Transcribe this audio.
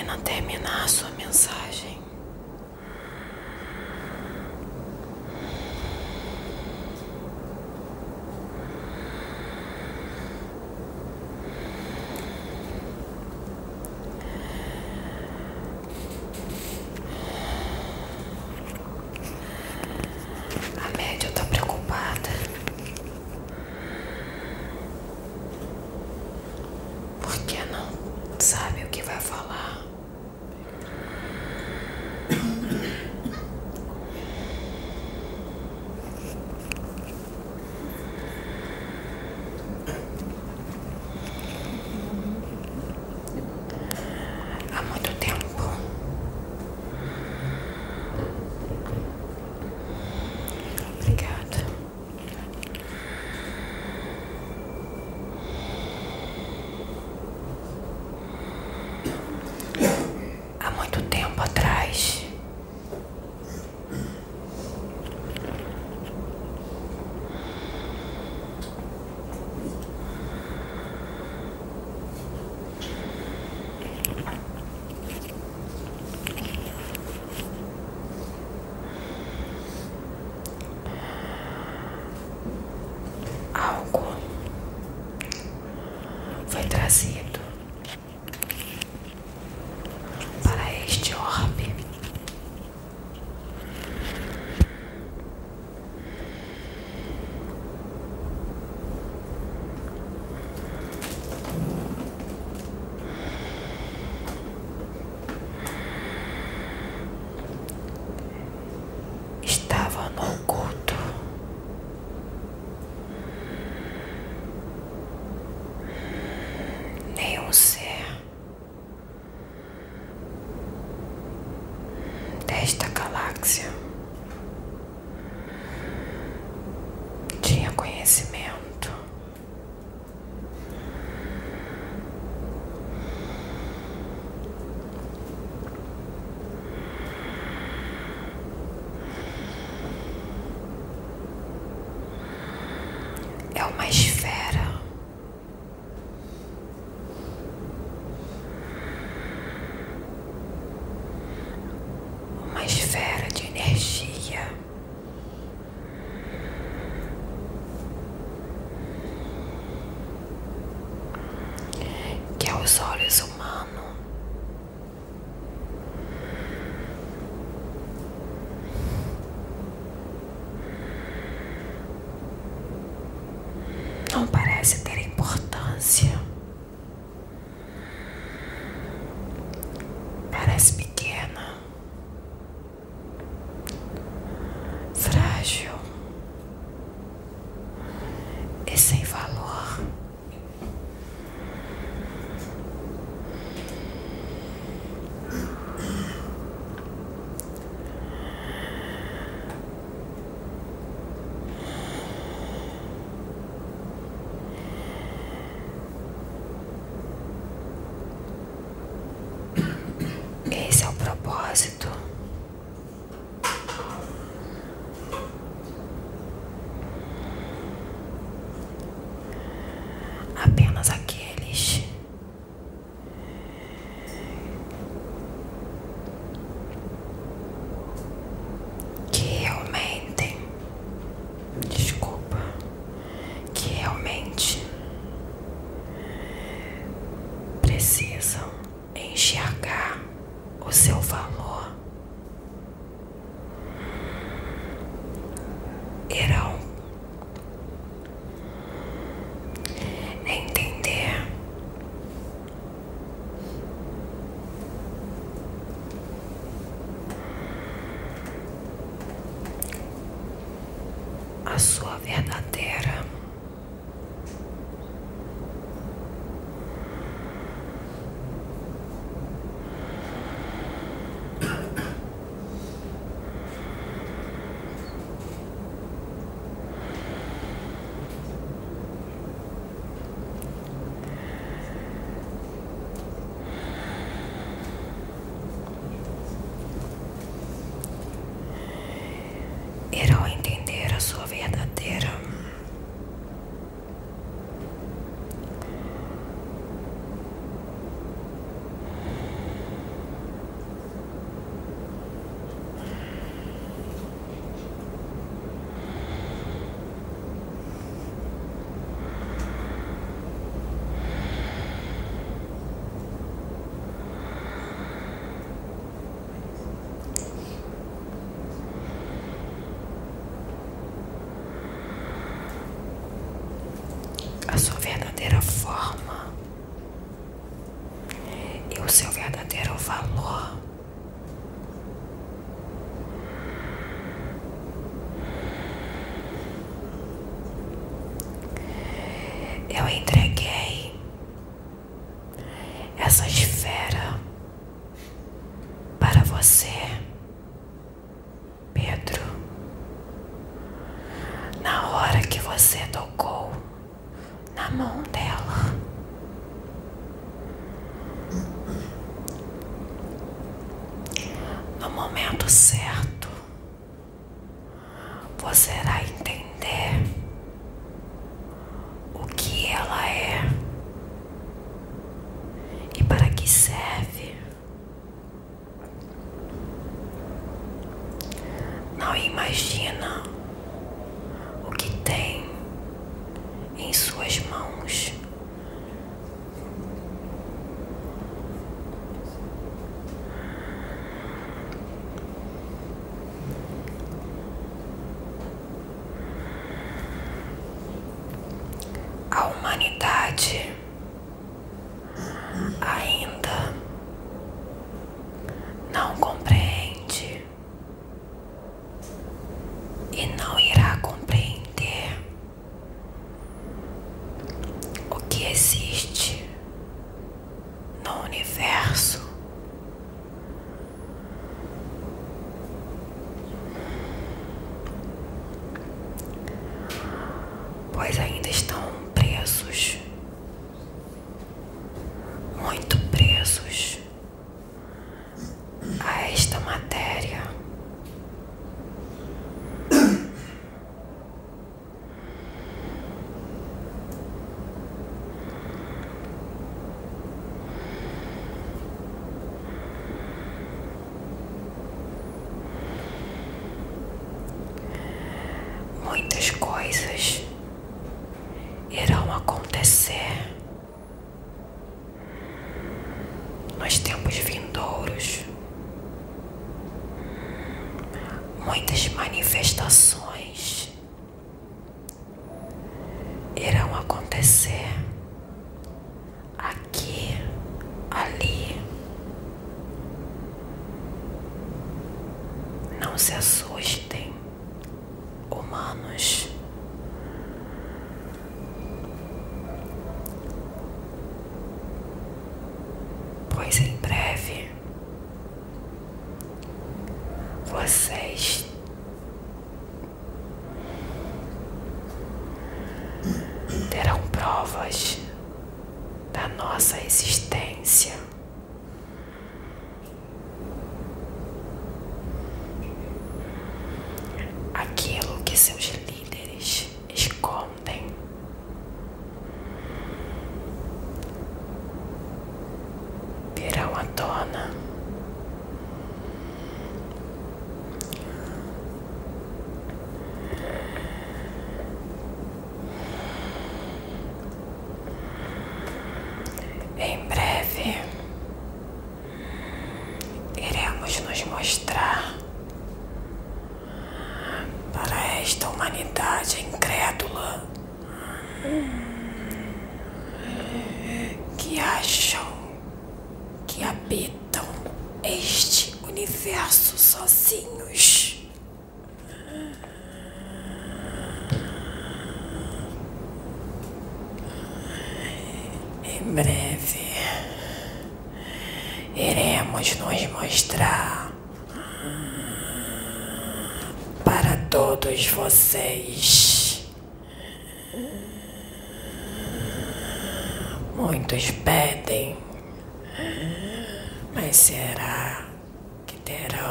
menina terminar a sua mensagem. conhecimento. É uma esfera. 我啥也没说 apenas aqueles que realmente, desculpa, que realmente precisam enxergar o seu valor. o seu verdadeiro valor. será entender acontecer nos tempos vindouros. Muitas manifestações irão acontecer aqui, ali. Não se assustem, humanos. Pois em breve vocês terão provas da nossa existência. Aquilo que seus líderes escondem. Virão à tona. Em breve, iremos nos mostrar para esta humanidade incrédula que acham que habitam este universo sozinhos. Em breve, iremos nos mostrar para todos vocês. Muitos pedem, mas será que terão